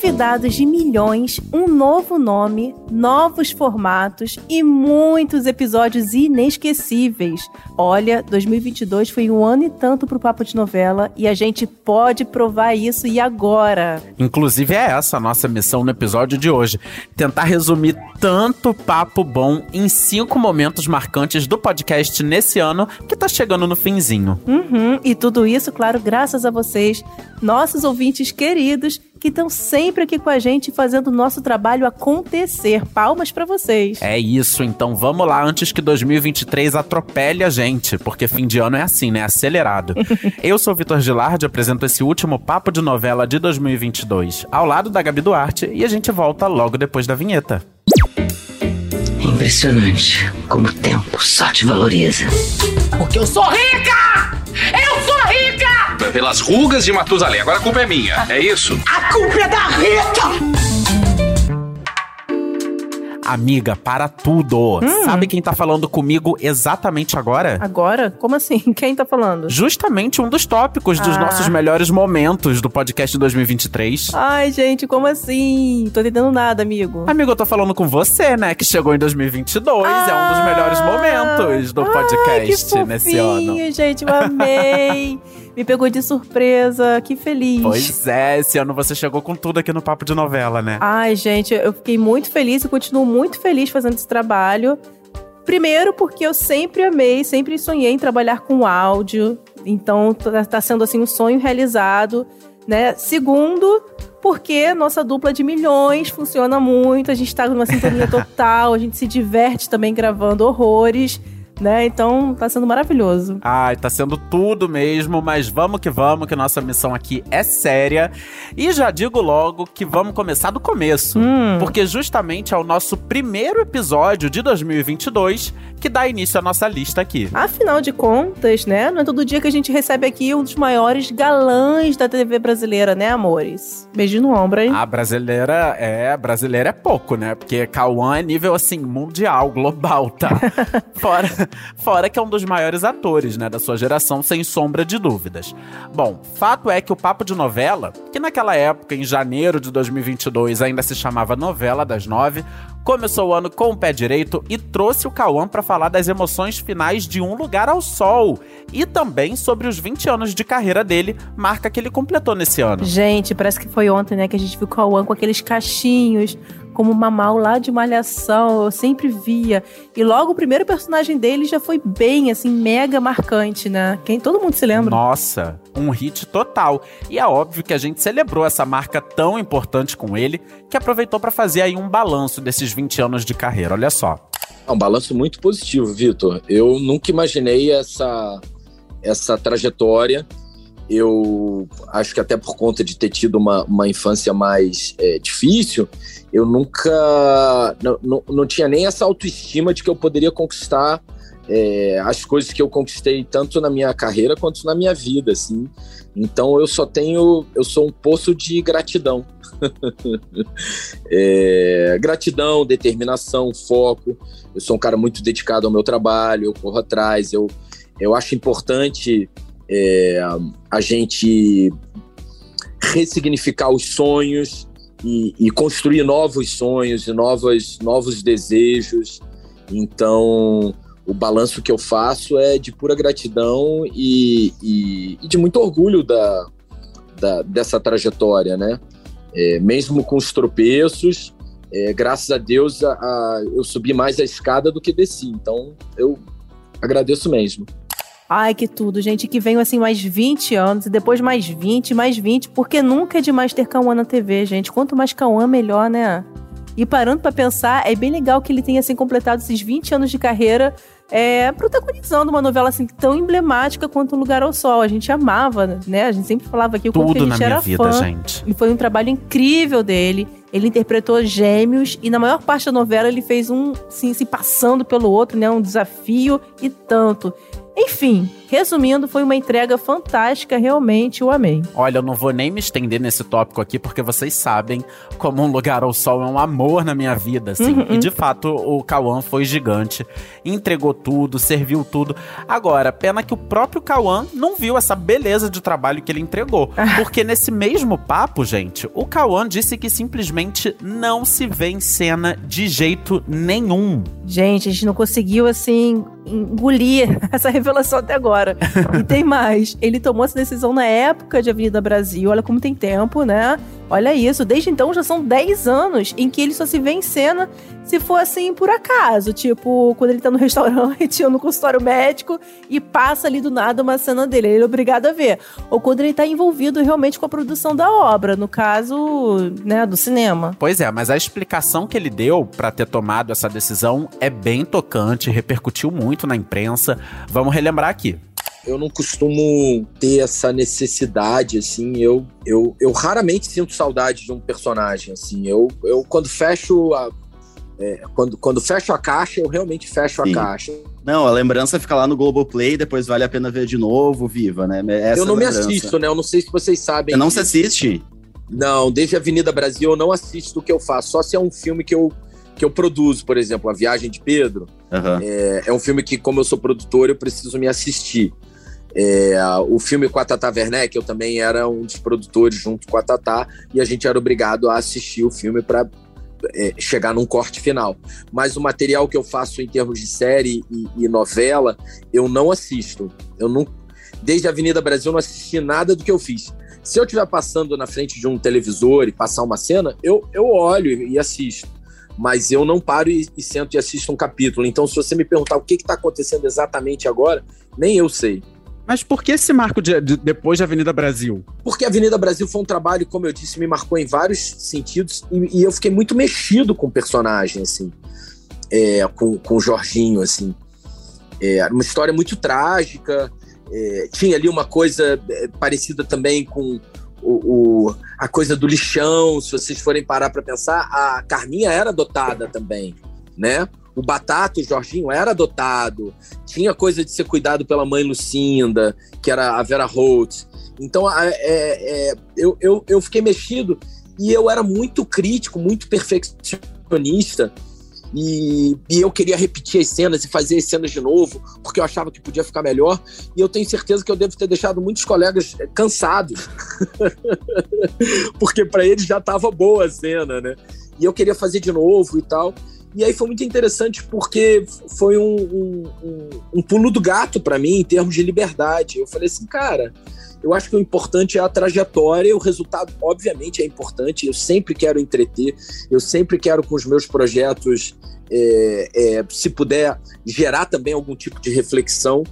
Convidados de milhões, um novo nome, novos formatos e muitos episódios inesquecíveis. Olha, 2022 foi um ano e tanto pro Papo de Novela e a gente pode provar isso e agora. Inclusive é essa a nossa missão no episódio de hoje, tentar resumir tanto papo bom em cinco momentos marcantes do podcast nesse ano que tá chegando no finzinho. Uhum, e tudo isso, claro, graças a vocês, nossos ouvintes queridos que estão sempre aqui com a gente fazendo o nosso trabalho acontecer. Palmas para vocês. É isso, então vamos lá antes que 2023 atropele a gente, porque fim de ano é assim, né? Acelerado. Eu sou o Vitor Gilardi, apresento esse último papo de novela de 2022, ao lado da Gabi Duarte, e a gente volta logo depois da vinheta. Impressionante como o tempo só te valoriza. Porque eu sou rica! Eu sou rica! Pelas rugas de Matusalém. Agora a culpa é minha, é isso? A culpa é da Rita! Amiga, para tudo. Sabe quem tá falando comigo exatamente agora? Agora? Como assim? Quem tá falando? Justamente um dos tópicos dos Ah. nossos melhores momentos do podcast 2023. Ai, gente, como assim? Tô entendendo nada, amigo. Amigo, eu tô falando com você, né? Que chegou em 2022. é um dos melhores momentos do Ai, podcast que nesse ano. fofinho, gente, eu amei. Me pegou de surpresa, que feliz. Pois é, esse ano você chegou com tudo aqui no Papo de Novela, né? Ai, gente, eu fiquei muito feliz e continuo muito feliz fazendo esse trabalho. Primeiro, porque eu sempre amei, sempre sonhei em trabalhar com áudio. Então, tá, tá sendo assim um sonho realizado, né? Segundo, porque nossa dupla de milhões funciona muito, a gente tá numa sintonia total, a gente se diverte também gravando horrores, né? Então, tá sendo maravilhoso. Ai, tá sendo tudo mesmo, mas vamos que vamos, que nossa missão aqui é séria. E já digo logo que vamos começar do começo, Hum. porque justamente é o nosso primeiro episódio de 2022 que dá início à nossa lista aqui. Afinal de contas, né? Não é todo dia que a gente recebe aqui um dos maiores galãs da TV brasileira, né, amores? Beijo no ombro, hein? A brasileira é, brasileira é pouco, né? Porque Cauã é nível assim mundial, global, tá? fora, fora que é um dos maiores atores, né, da sua geração, sem sombra de dúvidas. Bom, fato é que o Papo de Novela, que naquela época, em janeiro de 2022, ainda se chamava Novela das Nove, começou o ano com o pé direito e trouxe o Cauã pra falar das emoções finais de Um Lugar ao Sol e também sobre os 20 anos de carreira dele, marca que ele completou nesse ano. Gente, parece que foi ontem, né, que a gente viu o Cauã com aqueles cachinhos, como Mamal lá de Malhação, eu sempre via. E logo o primeiro personagem dele já foi bem, assim, mega marcante, né? Quem todo mundo se lembra. Nossa, um hit total. E é óbvio que a gente celebrou essa marca tão importante com ele, que aproveitou pra fazer aí um balanço desses 20 anos de carreira. Olha só. É um balanço muito positivo, Vitor. Eu nunca imaginei essa, essa trajetória. Eu acho que até por conta de ter tido uma, uma infância mais é, difícil, eu nunca. Não, não, não tinha nem essa autoestima de que eu poderia conquistar é, as coisas que eu conquistei tanto na minha carreira quanto na minha vida, assim. Então eu só tenho. Eu sou um poço de gratidão. É, gratidão, determinação, foco. Eu sou um cara muito dedicado ao meu trabalho, eu corro atrás, eu, eu acho importante é, a gente ressignificar os sonhos e, e construir novos sonhos e novos, novos desejos. Então, o balanço que eu faço é de pura gratidão e, e, e de muito orgulho da, da, dessa trajetória, né? É, mesmo com os tropeços, é, graças a Deus a, a- eu subi mais a escada do que desci. Então, eu agradeço mesmo. Ai, que tudo, gente. Que venham assim mais 20 anos e depois mais 20, mais 20, porque nunca é demais ter Cauã na TV, gente. Quanto mais Cauã, melhor, né? E parando pra pensar, é bem legal que ele tenha assim completado esses 20 anos de carreira é, protagonizando uma novela assim tão emblemática quanto Um Lugar ao Sol. A gente amava, né? A gente sempre falava aqui o quanto que a Tudo gente era vida, fã. gente. E foi um trabalho incrível dele. Ele interpretou gêmeos e na maior parte da novela ele fez um assim, se passando pelo outro, né? Um desafio e tanto. Enfim, resumindo, foi uma entrega fantástica, realmente, eu amei. Olha, eu não vou nem me estender nesse tópico aqui, porque vocês sabem como Um Lugar ao Sol é um amor na minha vida, assim. Uhum. E de fato, o Cauã foi gigante, entregou tudo, serviu tudo. Agora, pena que o próprio Cauã não viu essa beleza de trabalho que ele entregou. Porque nesse mesmo papo, gente, o Cauã disse que simplesmente não se vê em cena de jeito nenhum. Gente, a gente não conseguiu, assim, engolir essa revelação até agora. e tem mais. Ele tomou essa decisão na época de Avenida Brasil. Olha como tem tempo, né? Olha isso. Desde então já são 10 anos em que ele só se vê em cena se for assim por acaso. Tipo, quando ele tá no restaurante ou no consultório médico e passa ali do nada uma cena dele. Ele é obrigado a ver. Ou quando ele tá envolvido realmente com a produção da obra. No caso, né, do cinema. Pois é, mas a explicação que ele deu pra ter tomado essa decisão é bem tocante, repercutiu muito na imprensa. Vamos relembrar aqui. Eu não costumo ter essa necessidade, assim. Eu, eu, eu raramente sinto saudade de um personagem, assim. Eu, eu quando fecho a. é, quando, quando fecho a caixa, eu realmente fecho Sim. a caixa. Não, a lembrança fica lá no Globoplay, depois vale a pena ver de novo, viva, né? Essa eu não me lembrança. assisto, né? Eu não sei se vocês sabem. Você não se assiste? Não, desde Avenida Brasil eu não assisto o que eu faço. Só se é um filme que eu, que eu produzo, por exemplo, A Viagem de Pedro. Aham. É, é um filme que, como eu sou produtor, eu preciso me assistir. É, o filme com a Tata Werneck, eu também era um dos produtores junto com a Tata, e a gente era obrigado a assistir o filme para chegar num corte final. Mas o material que eu faço em termos de série e, e novela, eu não assisto. Eu não, desde a Avenida Brasil, não assisti nada do que eu fiz. Se eu estiver passando na frente de um televisor e passar uma cena, eu, eu olho e assisto mas eu não paro e, e sento e assisto um capítulo. Então, se você me perguntar o que está acontecendo exatamente agora, nem eu sei. Mas por que esse marco de, de- depois de Avenida Brasil? Porque a Avenida Brasil foi um trabalho, como eu disse, me marcou em vários sentidos e, e eu fiquei muito mexido com o personagem, assim, é, com, com o Jorginho, assim. É, Era uma história muito trágica, é, tinha ali uma coisa é, parecida também com o, o- a coisa do lixão, se vocês forem parar para pensar, a Carminha era adotada também, né? O Batata, o Jorginho, era adotado. Tinha coisa de ser cuidado pela mãe Lucinda, que era a Vera Holtz. Então, é- é, eu, eu, eu fiquei mexido e eu era muito crítico, muito perfeccionista. E, e eu queria repetir as cenas e fazer as cenas de novo, porque eu achava que podia ficar melhor. E eu tenho certeza que eu devo ter deixado muitos colegas eh, cansados, porque para eles já estava boa a cena, né? E eu queria fazer de novo e tal. E aí foi muito interessante porque foi um, um, um, um pulo do gato para mim em termos de liberdade. Eu falei assim, cara, eu acho que o importante é a trajetória o resultado, obviamente, é importante. Eu sempre quero entreter, eu sempre quero com os meus projetos, é, é, se puder, gerar também algum tipo de reflexão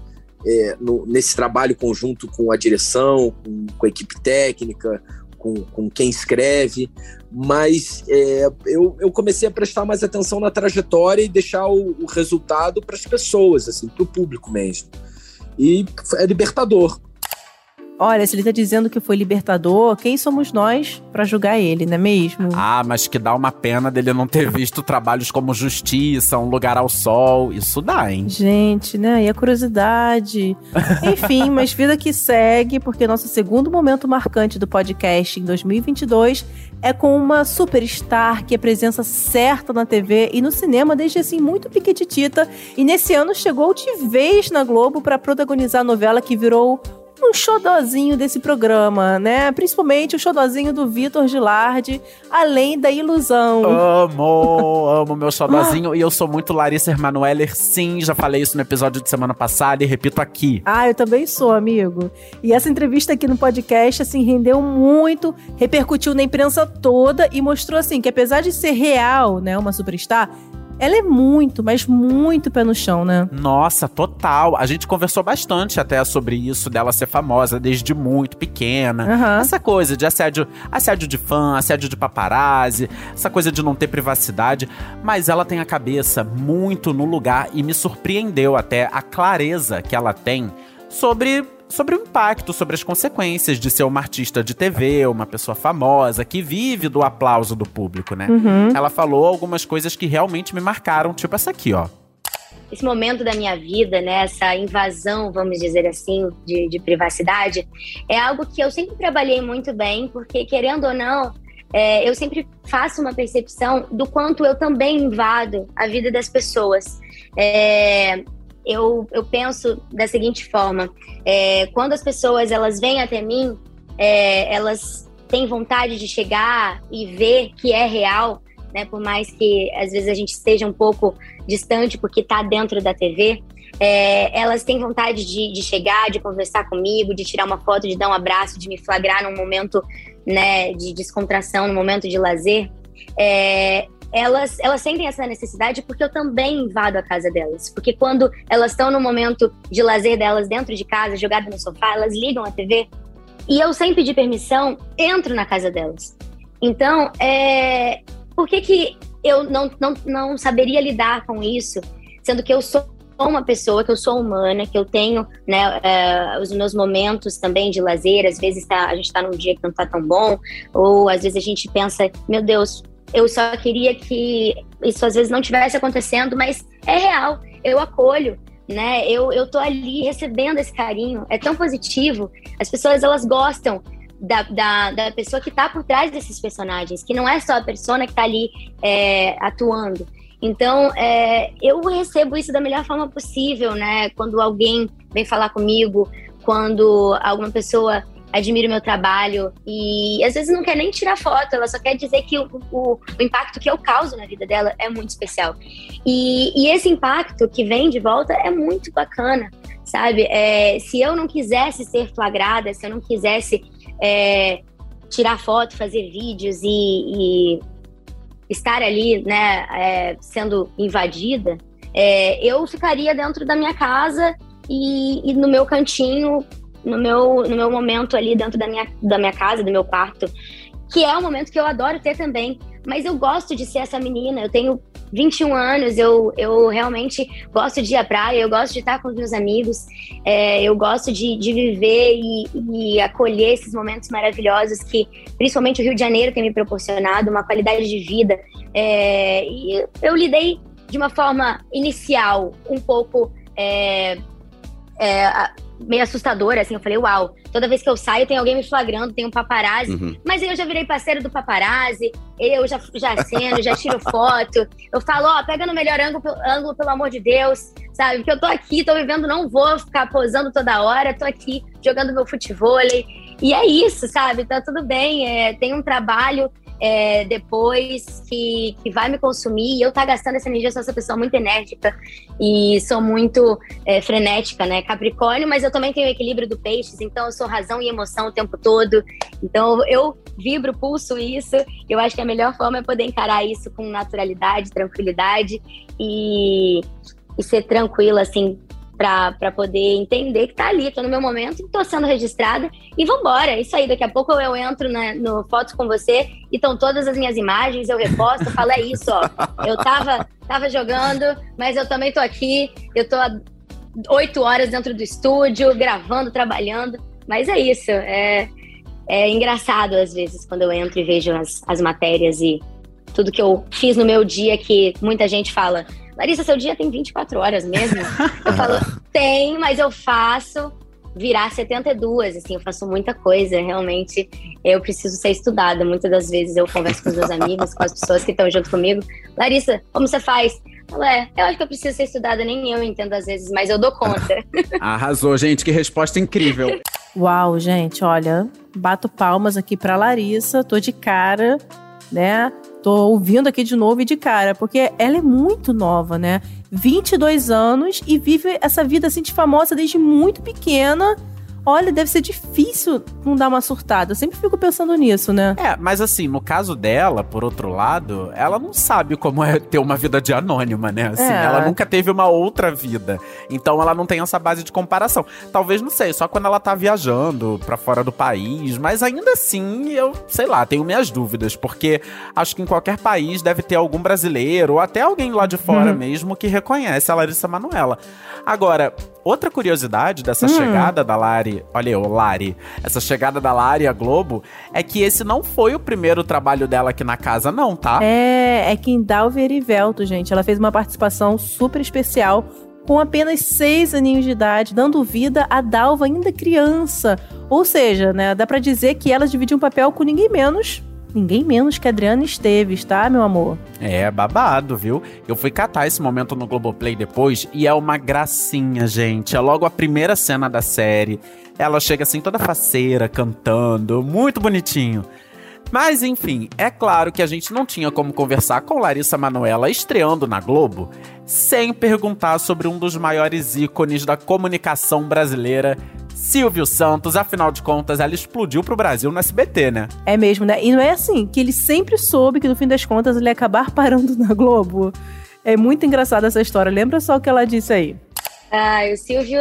é, no- nesse trabalho conjunto com a direção, com, com a equipe técnica, com, com quem escreve. Mas é, eu, eu comecei a prestar mais atenção na trajetória e deixar o, o resultado para as pessoas, assim, para o público mesmo. E é libertador. Olha, se ele tá dizendo que foi libertador, quem somos nós pra julgar ele, não é mesmo? Ah, mas que dá uma pena dele não ter visto trabalhos como Justiça, Um Lugar ao Sol. Isso dá, hein? Gente, né? E a curiosidade. Enfim, mas vida que segue, porque nosso segundo momento marcante do podcast em 2022 é com uma superstar que é presença certa na TV e no cinema desde assim muito piquititita. E nesse ano chegou de vez na Globo para protagonizar a novela que virou um xodozinho desse programa, né? Principalmente o xodozinho do Vitor Gilardi, Além da Ilusão. Amo, amo meu xodózinho. e eu sou muito Larissa Emanueller, sim. Já falei isso no episódio de semana passada e repito aqui. Ah, eu também sou, amigo. E essa entrevista aqui no podcast, assim, rendeu muito, repercutiu na imprensa toda e mostrou, assim, que apesar de ser real, né, uma superstar, ela é muito, mas muito pé no chão, né? Nossa, total. A gente conversou bastante até sobre isso dela ser famosa desde muito pequena. Aham. Essa coisa de assédio, assédio de fã, assédio de paparazzi, essa coisa de não ter privacidade, mas ela tem a cabeça muito no lugar e me surpreendeu até a clareza que ela tem sobre sobre o impacto, sobre as consequências de ser uma artista de TV, uma pessoa famosa que vive do aplauso do público, né? Uhum. Ela falou algumas coisas que realmente me marcaram, tipo essa aqui, ó. esse momento da minha vida, né, essa invasão, vamos dizer assim, de, de privacidade, é algo que eu sempre trabalhei muito bem, porque querendo ou não, é, eu sempre faço uma percepção do quanto eu também invado a vida das pessoas. É, eu, eu penso da seguinte forma: é, quando as pessoas elas vêm até mim, é, elas têm vontade de chegar e ver que é real, né? Por mais que às vezes a gente esteja um pouco distante porque está dentro da TV. É, elas têm vontade de, de, chegar, de conversar comigo, de tirar uma foto, de dar um abraço, de me flagrar num momento né, de descontração, num momento de lazer. É, elas, elas sentem essa necessidade porque eu também invado a casa delas. Porque quando elas estão no momento de lazer delas dentro de casa, jogadas no sofá, elas ligam a TV e eu, sem pedir permissão, entro na casa delas. Então, é, por que, que eu não, não, não saberia lidar com isso, sendo que eu sou uma pessoa, que eu sou humana, que eu tenho né, uh, os meus momentos também de lazer. Às vezes tá, a gente está num dia que não está tão bom, ou às vezes a gente pensa, meu Deus, eu só queria que isso às vezes não tivesse acontecendo, mas é real, eu acolho. Né? Eu, eu tô ali recebendo esse carinho, é tão positivo. As pessoas elas gostam da, da, da pessoa que está por trás desses personagens, que não é só a persona que está ali é, atuando. Então, é, eu recebo isso da melhor forma possível, né? Quando alguém vem falar comigo, quando alguma pessoa admira o meu trabalho e às vezes não quer nem tirar foto, ela só quer dizer que o, o, o impacto que eu causo na vida dela é muito especial. E, e esse impacto que vem de volta é muito bacana, sabe? É, se eu não quisesse ser flagrada, se eu não quisesse é, tirar foto, fazer vídeos e, e estar ali, né, é, sendo invadida, é, eu ficaria dentro da minha casa e, e, no meu cantinho, no meu, no meu momento ali dentro da minha, da minha casa, do meu quarto, que é um momento que eu adoro ter também. Mas eu gosto de ser essa menina, eu tenho 21 anos, eu, eu realmente gosto de ir à praia, eu gosto de estar com os meus amigos, é, eu gosto de, de viver e, e, acolher esses momentos maravilhosos que, principalmente, o Rio de Janeiro tem me proporcionado, uma qualidade de vida. É, eu lidei de uma forma inicial um pouco. É, é meio assustadora, assim. Eu falei, uau, toda vez que eu saio tem alguém me flagrando, tem um paparazzi. Uhum. Mas aí eu já virei parceiro do paparazzi, eu já, já aceno, já tiro foto. Eu falo, ó, oh, pega no melhor ângulo, ângulo, pelo amor de Deus, sabe? Porque eu tô aqui, tô vivendo, não vou ficar posando toda hora, tô aqui jogando meu futebol. E é isso, sabe? Tá tudo bem, é, tem um trabalho é, depois que, que vai me consumir e eu tá gastando essa energia, eu sou essa pessoa muito enérgica e sou muito é, frenética, né? Capricórnio, mas eu também tenho o equilíbrio do peixes, então eu sou razão e emoção o tempo todo. Então eu vibro, pulso isso. Eu acho que a melhor forma é poder encarar isso com naturalidade, tranquilidade e, e ser tranquila, assim, para poder entender que tá ali, tô no meu momento, tô sendo registrada e vambora. É isso aí, daqui a pouco eu entro na, no Fotos com você e estão todas as minhas imagens, eu reposto, falo, é isso, ó. Eu tava, tava jogando, mas eu também tô aqui, eu tô oito horas dentro do estúdio, gravando, trabalhando, mas é isso, é, é engraçado às vezes quando eu entro e vejo as, as matérias e tudo que eu fiz no meu dia que muita gente fala Larissa, seu dia tem 24 horas mesmo? Eu falo, tem, mas eu faço virar 72, assim, eu faço muita coisa, realmente eu preciso ser estudada. Muitas das vezes eu converso com os meus amigos, com as pessoas que estão junto comigo. Larissa, como você faz? Eu, é, eu acho que eu preciso ser estudada, nem eu entendo às vezes, mas eu dou conta. Arrasou, gente, que resposta incrível. Uau, gente, olha, bato palmas aqui pra Larissa, tô de cara, né? Tô ouvindo aqui de novo e de cara, porque ela é muito nova, né? 22 anos e vive essa vida assim de famosa desde muito pequena olha, deve ser difícil não dar uma surtada. Eu sempre fico pensando nisso, né? É, mas assim, no caso dela, por outro lado, ela não sabe como é ter uma vida de anônima, né? Assim, é. ela nunca teve uma outra vida. Então ela não tem essa base de comparação. Talvez, não sei, só quando ela tá viajando para fora do país, mas ainda assim, eu, sei lá, tenho minhas dúvidas, porque acho que em qualquer país deve ter algum brasileiro ou até alguém lá de fora uhum. mesmo que reconhece a Larissa Manoela. Agora, outra curiosidade dessa Hum. chegada da Lari, olha eu, Lari, essa chegada da Lari à Globo, é que esse não foi o primeiro trabalho dela aqui na casa, não, tá? É, é Kindalva Erivelto, gente. Ela fez uma participação super especial com apenas seis aninhos de idade, dando vida a Dalva ainda criança. Ou seja, né, dá pra dizer que ela dividiu um papel com ninguém menos, ninguém menos que Adriana Esteves, tá, meu amor? É, babado, viu? Eu fui catar esse momento no Globoplay depois e é uma gracinha, gente. É logo a primeira cena da série. Ela chega assim toda faceira, cantando, muito bonitinho. Mas enfim, é claro que a gente não tinha como conversar com Larissa Manoela estreando na Globo sem perguntar sobre um dos maiores ícones da comunicação brasileira, Silvio Santos. Afinal de contas, ela explodiu pro Brasil no SBT, né? É mesmo, né? E não é assim, que ele sempre soube que no fim das contas ele ia acabar parando na Globo. É muito engraçada essa história. Lembra só o que ela disse aí? Ah, o Silvio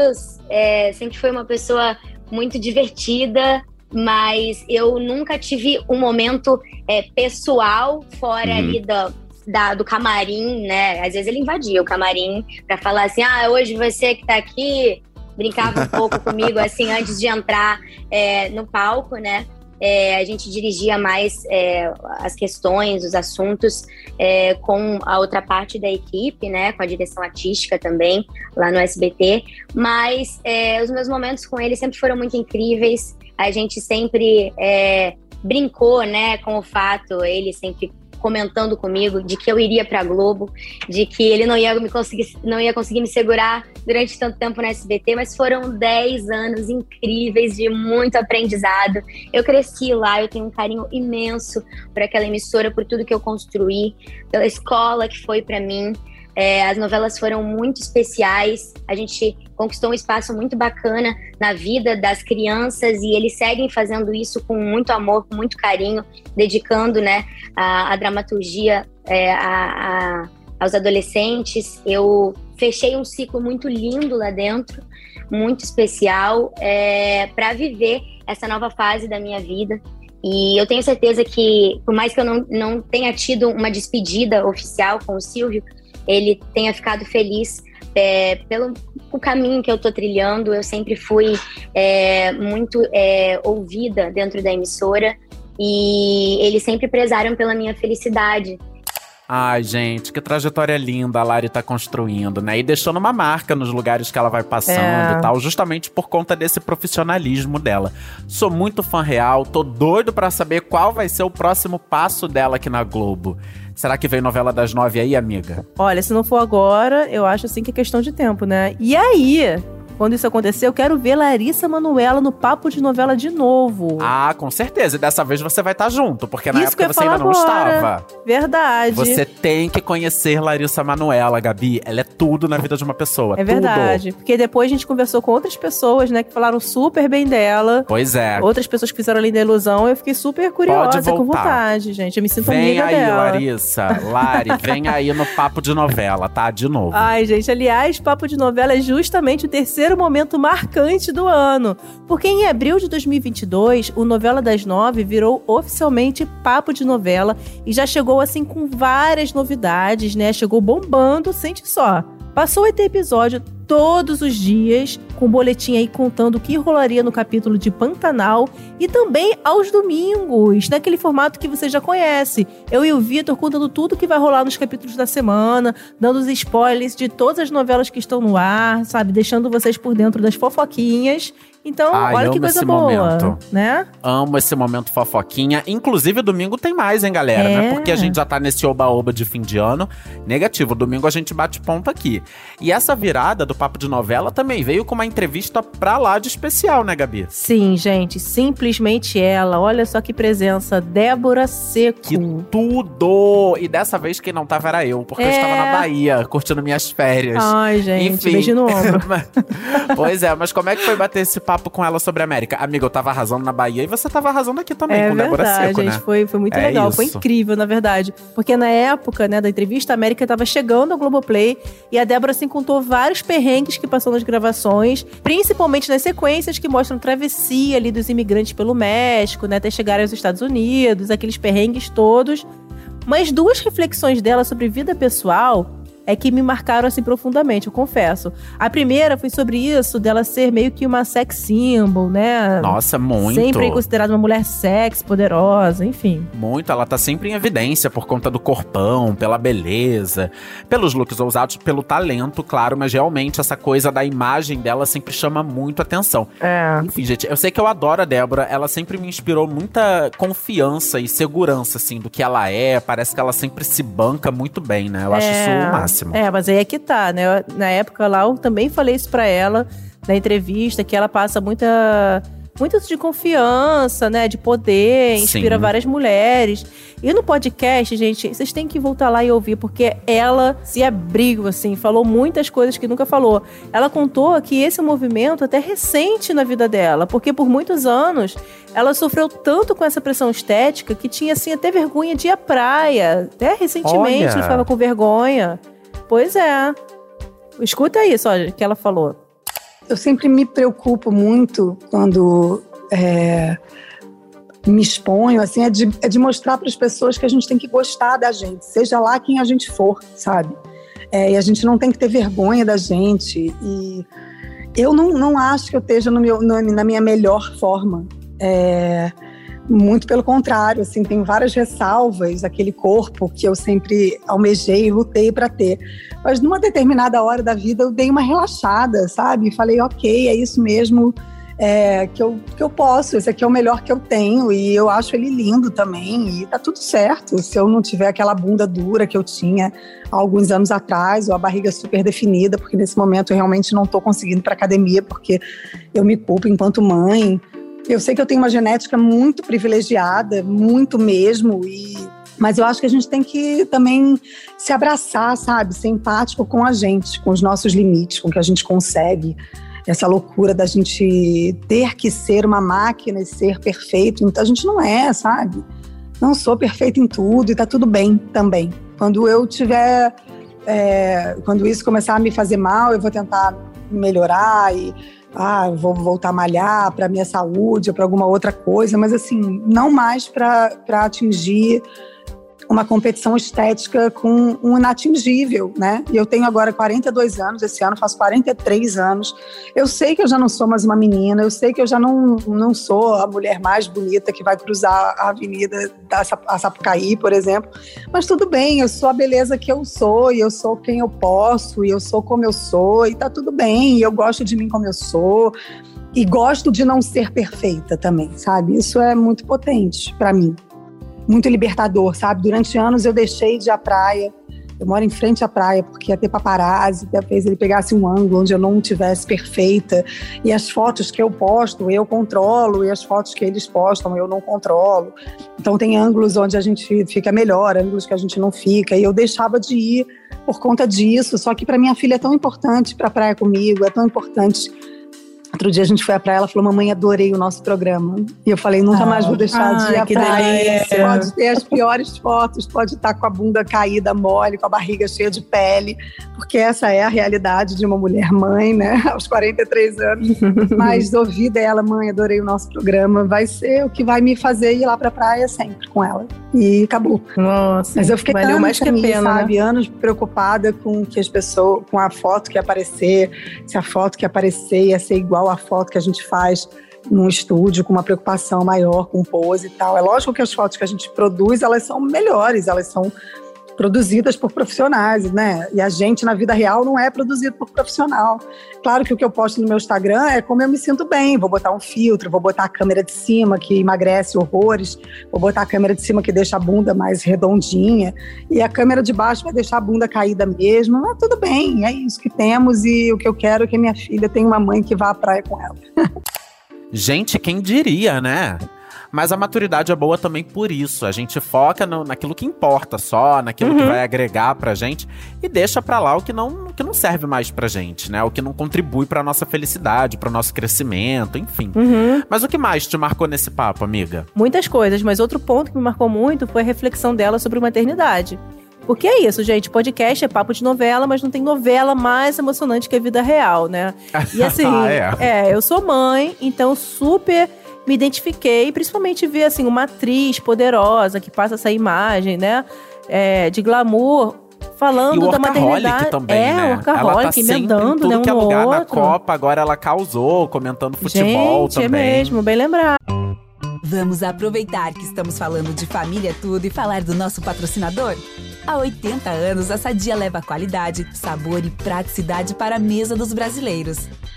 é, sempre foi uma pessoa muito divertida, mas eu nunca tive um momento é, pessoal fora Uhum. ali do, da- do camarim, né? Às vezes ele invadia o camarim pra falar assim: ah, hoje você que tá aqui, brincava um pouco comigo assim antes de entrar é, no palco, né? É, a gente dirigia mais é, as questões, os assuntos é, com a outra parte da equipe, né? Com a direção artística também, lá no SBT. Mas é, os meus momentos com ele sempre foram muito incríveis. A gente sempre é, brincou, né, com o fato, ele sempre comentando comigo de que eu iria para Globo, de que ele não ia me conseguir, não ia conseguir me segurar durante tanto tempo no SBT, mas foram 10 anos incríveis de muito aprendizado. Eu cresci lá, eu tenho um carinho imenso por aquela emissora, por tudo que eu construí, pela escola que foi para mim. É, as novelas foram muito especiais. A gente conquistou um espaço muito bacana na vida das crianças e eles seguem fazendo isso com muito amor, com muito carinho, dedicando, né, a, a dramaturgia é, a- a- aos adolescentes. Eu fechei um ciclo muito lindo lá dentro, muito especial, para viver essa nova fase da minha vida. E eu tenho certeza que, por mais que eu não, não tenha tido uma despedida oficial com o Silvio, ele tenha ficado feliz é, pelo o caminho que eu tô trilhando. Eu sempre fui é, muito é, ouvida dentro da emissora e eles sempre prezaram pela minha felicidade. Ai, gente, que trajetória linda a Lari tá construindo, né? E deixando uma marca nos lugares que ela vai passando É. e tal, justamente por conta desse profissionalismo dela. Sou muito fã real, tô doido pra saber qual vai ser o próximo passo dela aqui na Globo. Será que vem novela das nove aí, amiga? Olha, se não for agora, eu acho assim que é questão de tempo, né? E aí, quando isso acontecer, eu quero ver Larissa Manoela no papo de novela de novo. Ah, com certeza. E dessa vez você vai estar junto, porque na Isso época você ainda falar não agora. estava. Verdade. Você tem que conhecer Larissa Manoela, Gabi. Ela é tudo na vida de uma pessoa. É verdade. Porque depois a gente conversou com outras pessoas, né, que falaram super bem dela. Pois é. Outras pessoas que fizeram além da ilusão, eu fiquei super curiosa, com vontade, gente. Eu me sinto Vem amiga aí, dela. Larissa. Lari, vem aí no papo de novela, tá? De novo. Ai, gente, aliás, Papo de Novela é justamente o terceiro momento marcante do ano. Porque em abril de 2022, o Novela das Nove virou oficialmente Papo de Novela e já chegou assim com várias novidades, né? Chegou bombando, sente só. Passou a ter episódio todos os dias, com um boletim aí contando o que rolaria no capítulo de Pantanal e também aos domingos, naquele formato que você já conhece. Eu e o Vitor contando tudo que vai rolar nos capítulos da semana, dando os spoilers de todas as novelas que estão no ar, sabe? Deixando vocês por dentro das fofoquinhas. Então, Ai, olha que coisa boa, momento. né? Amo esse momento fofoquinha. Inclusive, domingo tem mais, hein, galera? É. Não é porque a gente já tá nesse oba-oba de fim de ano. Negativo, domingo a gente bate ponto aqui. E essa virada do Papo de Novela também veio com uma entrevista pra lá de especial, né, Gabi? Sim, gente, simplesmente ela. Olha só que presença, Débora Seco. Que tudo! E dessa vez quem não tava era eu, porque eu É. estava na Bahia, curtindo minhas férias. Ai, gente, Enfim. beijo no ombro. pois é, mas como é que foi bater esse papo com ela sobre a América? Amiga, eu tava arrasando na Bahia e você tava arrasando aqui também, É com Débora verdade, Seco, gente, né? foi, foi muito É legal, foi isso. incrível, na verdade. Porque na época, né, da entrevista, a América tava chegando ao Globoplay e a Débora, assim, contou vários perrengues que passou nas gravações, principalmente nas sequências que mostram travessia ali dos imigrantes pelo México, né, até chegarem aos Estados Unidos, aqueles perrengues todos. Mas duas reflexões dela sobre vida pessoal é que me marcaram assim profundamente, eu confesso. A primeira foi sobre isso, dela ser meio que uma sex symbol, né? Nossa, muito. Sempre considerada uma mulher sex, poderosa, enfim. Muito, ela tá sempre em evidência por conta do corpão, pela beleza, pelos looks ousados, pelo talento, claro, mas realmente essa coisa da imagem dela sempre chama muito atenção. É. Enfim, gente, eu sei que eu adoro a Débora, ela sempre me inspirou muita confiança e segurança, assim, do que ela é. Parece que ela sempre se banca muito bem, né? Eu acho isso o máximo. É, mas aí é que tá, né? Na época lá, eu também falei isso pra ela na entrevista, que ela passa muita muito de confiança, né? De poder, inspira Sim. várias mulheres. E no podcast, gente, vocês têm que voltar lá e ouvir, porque ela se abriu, assim, falou muitas coisas que nunca falou. Ela contou que esse movimento até recente na vida dela, porque por muitos anos ela sofreu tanto com essa pressão estética que tinha, assim, até vergonha de ir à praia. Até recentemente Olha. ela ficava com vergonha. Pois é. Escuta isso, olha, que ela falou. Eu sempre me preocupo muito quando é, me exponho, assim, é de, é de mostrar para as pessoas que a gente tem que gostar da gente, seja lá quem a gente for, sabe? É, e a gente não tem que ter vergonha da gente. E eu não, não acho que eu esteja no meu, na minha melhor forma. É, muito pelo contrário, assim, tem várias ressalvas aquele corpo que eu sempre almejei e lutei para ter. Mas numa determinada hora da vida eu dei uma relaxada, sabe? Falei, ok, é isso mesmo é, que, eu, que eu posso, esse aqui é o melhor que eu tenho e eu acho ele lindo também e tá tudo certo. Se eu não tiver aquela bunda dura que eu tinha há alguns anos atrás ou a barriga super definida, porque nesse momento eu realmente não tô conseguindo pra academia porque eu me culpo enquanto mãe. Eu sei que eu tenho uma genética muito privilegiada, muito mesmo, e mas eu acho que a gente tem que também se abraçar, sabe? Ser empático com a gente, com os nossos limites, com o que a gente consegue. Essa loucura da gente ter que ser uma máquina e ser perfeito. Então a gente não é, sabe? Não sou perfeita em tudo e tá tudo bem também. Quando eu tiver. é, quando isso começar a me fazer mal, eu vou tentar melhorar e ah, vou voltar a malhar para minha saúde ou para alguma outra coisa, mas assim, não mais para atingir uma competição estética com um inatingível, né? E eu tenho agora 42 anos, esse ano faço 43 anos. Eu sei que eu já não sou mais uma menina, eu sei que eu já não, não sou a mulher mais bonita que vai cruzar a avenida da Sapucaí, por exemplo. Mas tudo bem, eu sou a beleza que eu sou, e eu sou quem eu posso, e eu sou como eu sou, e tá tudo bem, e eu gosto de mim como eu sou. E gosto de não ser perfeita também, sabe? Isso é muito potente para mim muito libertador, sabe? Durante anos eu deixei de ir à praia. Eu moro em frente à praia porque ia ter paparazzi, talvez ele pegasse um ângulo onde eu não tivesse perfeita. E as fotos que eu posto, eu controlo, e as fotos que eles postam, eu não controlo. Então tem ângulos onde a gente fica melhor, ângulos que a gente não fica. E eu deixava de ir por conta disso. Só que para minha filha é tão importante para a praia comigo, é tão importante Outro dia a gente foi à praia, ela falou: Mamãe, adorei o nosso programa. E eu falei: Nunca mais vou deixar de ir à que praia. delícia. Pode ter as piores fotos, pode estar com a bunda caída mole, com a barriga cheia de pele, porque essa é a realidade de uma mulher mãe, né? Aos 43 anos. Mas ouvir dela, mãe, adorei o nosso programa, vai ser o que vai me fazer ir lá pra praia sempre com ela. E acabou. Nossa, Mas eu fiquei valeu anos mais que a também, pena, né? sabe? Anos preocupada com que as pessoas, com a foto que ia aparecer, se a foto que aparecer ia ser igual à foto que a gente faz num estúdio, com uma preocupação maior com pose e tal. É lógico que as fotos que a gente produz, elas são melhores, elas são produzidas por profissionais, né? E a gente na vida real não é produzido por profissional. Claro que o que eu posto no meu Instagram é como eu me sinto bem. Vou botar um filtro, vou botar a câmera de cima que emagrece horrores, vou botar a câmera de cima que deixa a bunda mais redondinha e a câmera de baixo vai deixar a bunda caída mesmo. Mas tudo bem, é isso que temos e o que eu quero é que minha filha tenha uma mãe que vá à praia com ela. Gente, quem diria, né? Mas a maturidade é boa também por isso. A gente foca no- naquilo que importa só, naquilo que Uhum. vai agregar pra gente e deixa pra lá o que não, o que não serve mais pra gente, né? O que não contribui pra nossa felicidade, pro nosso crescimento, enfim. Uhum. Mas o que mais te marcou nesse papo, amiga? Muitas coisas, mas outro ponto que me marcou muito foi a reflexão dela sobre maternidade. Porque é isso, gente. Podcast é papo de novela, mas não tem novela mais emocionante que a vida real, né? E assim, Ah, é. é, eu sou mãe, então super me identifiquei, principalmente ver assim uma atriz poderosa que passa essa imagem, né, é, de glamour falando E o da maternidade. também, é, né? o ela tá sempre em emendando, tudo né, um que é no lugar na outro. Copa, agora ela causou, comentando futebol Gente, também. é mesmo, bem lembrado. Vamos aproveitar que estamos falando de família tudo e falar do nosso patrocinador? Há 80 anos, a Sadia leva qualidade, sabor e praticidade para a mesa dos brasileiros.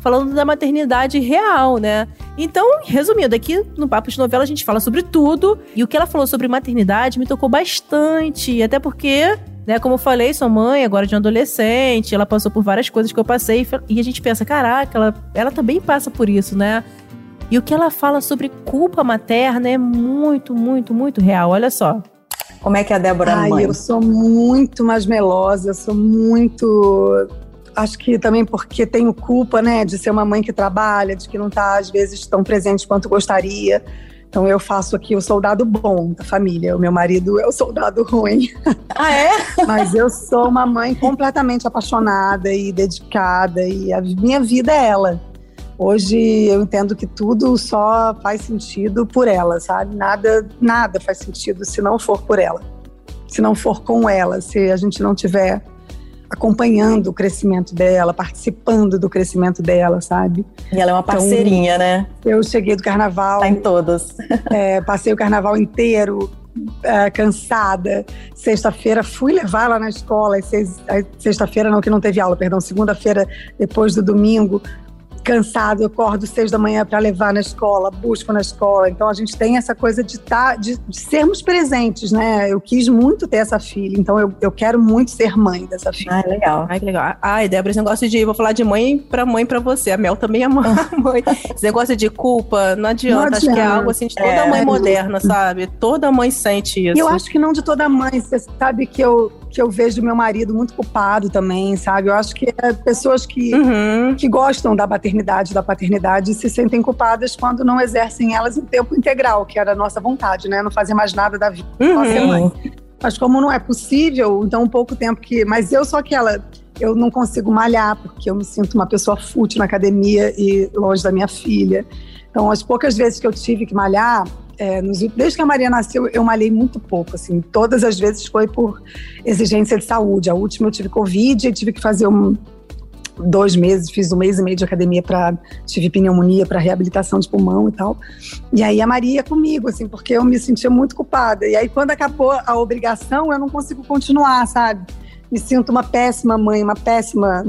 falando da maternidade real, né? Então, resumindo, aqui no Papo de Novela a gente fala sobre tudo. E o que ela falou sobre maternidade me tocou bastante. Até porque, né, como eu falei, sou mãe agora de um adolescente. Ela passou por várias coisas que eu passei. E a gente pensa, caraca, ela, ela também passa por isso, né? E o que ela fala sobre culpa materna é muito, muito, muito real. Olha só. Como é que é a Débora Ai, mãe? eu sou muito mais melosa, eu sou muito. Acho que também porque tenho culpa, né, de ser uma mãe que trabalha, de que não está às vezes tão presente quanto gostaria. Então eu faço aqui o soldado bom da família. O meu marido é o soldado ruim. Ah, é? Mas eu sou uma mãe completamente apaixonada e dedicada e a minha vida é ela. Hoje eu entendo que tudo só faz sentido por ela, sabe? Nada, nada faz sentido se não for por ela. Se não for com ela, se a gente não tiver acompanhando o crescimento dela, participando do crescimento dela, sabe? E ela é uma parceirinha, então, né? Eu cheguei do carnaval. Tá em todas. É, passei o carnaval inteiro é, cansada. Sexta-feira fui levar ela na escola. Sexta-feira não, que não teve aula, perdão. Segunda-feira, depois do domingo, cansado, eu acordo seis da manhã para levar na escola, busco na escola. Então a gente tem essa coisa de, tá, de, de, sermos presentes, né? Eu quis muito ter essa filha, então eu, eu quero muito ser mãe dessa filha. Ah, legal. Ai, que legal. Ai, Débora, esse negócio de. Vou falar de mãe pra mãe pra você. A Mel também é mãe. esse negócio de culpa, não adianta. Não Acho que é algo assim de toda é. mãe moderna, sabe? Toda mãe sente isso. Eu acho que não de toda mãe. Você sabe que eu, que eu vejo meu marido muito culpado também, sabe? Eu acho que é pessoas que, uhum. que gostam da maternidade, da paternidade, se sentem culpadas quando não exercem elas em tempo integral, que era a nossa vontade, né? Não fazer mais nada da vida. Uhum. Mas como não é possível, então um pouco tempo que. Mas eu sou aquela. Eu não consigo malhar, porque eu me sinto uma pessoa fútil na academia e longe da minha filha. Então, as poucas vezes que eu tive que malhar, é, nos, desde que a Maria nasceu, eu malhei muito pouco, assim. Todas as vezes foi por exigência de saúde. A última eu tive Covid e tive que fazer um, dois meses, fiz um mês e meio de academia para tive pneumonia para reabilitação de pulmão e tal. E aí a Maria comigo, assim, porque eu me sentia muito culpada. E aí quando acabou a obrigação, eu não consigo continuar, sabe? Me sinto uma péssima mãe, uma péssima.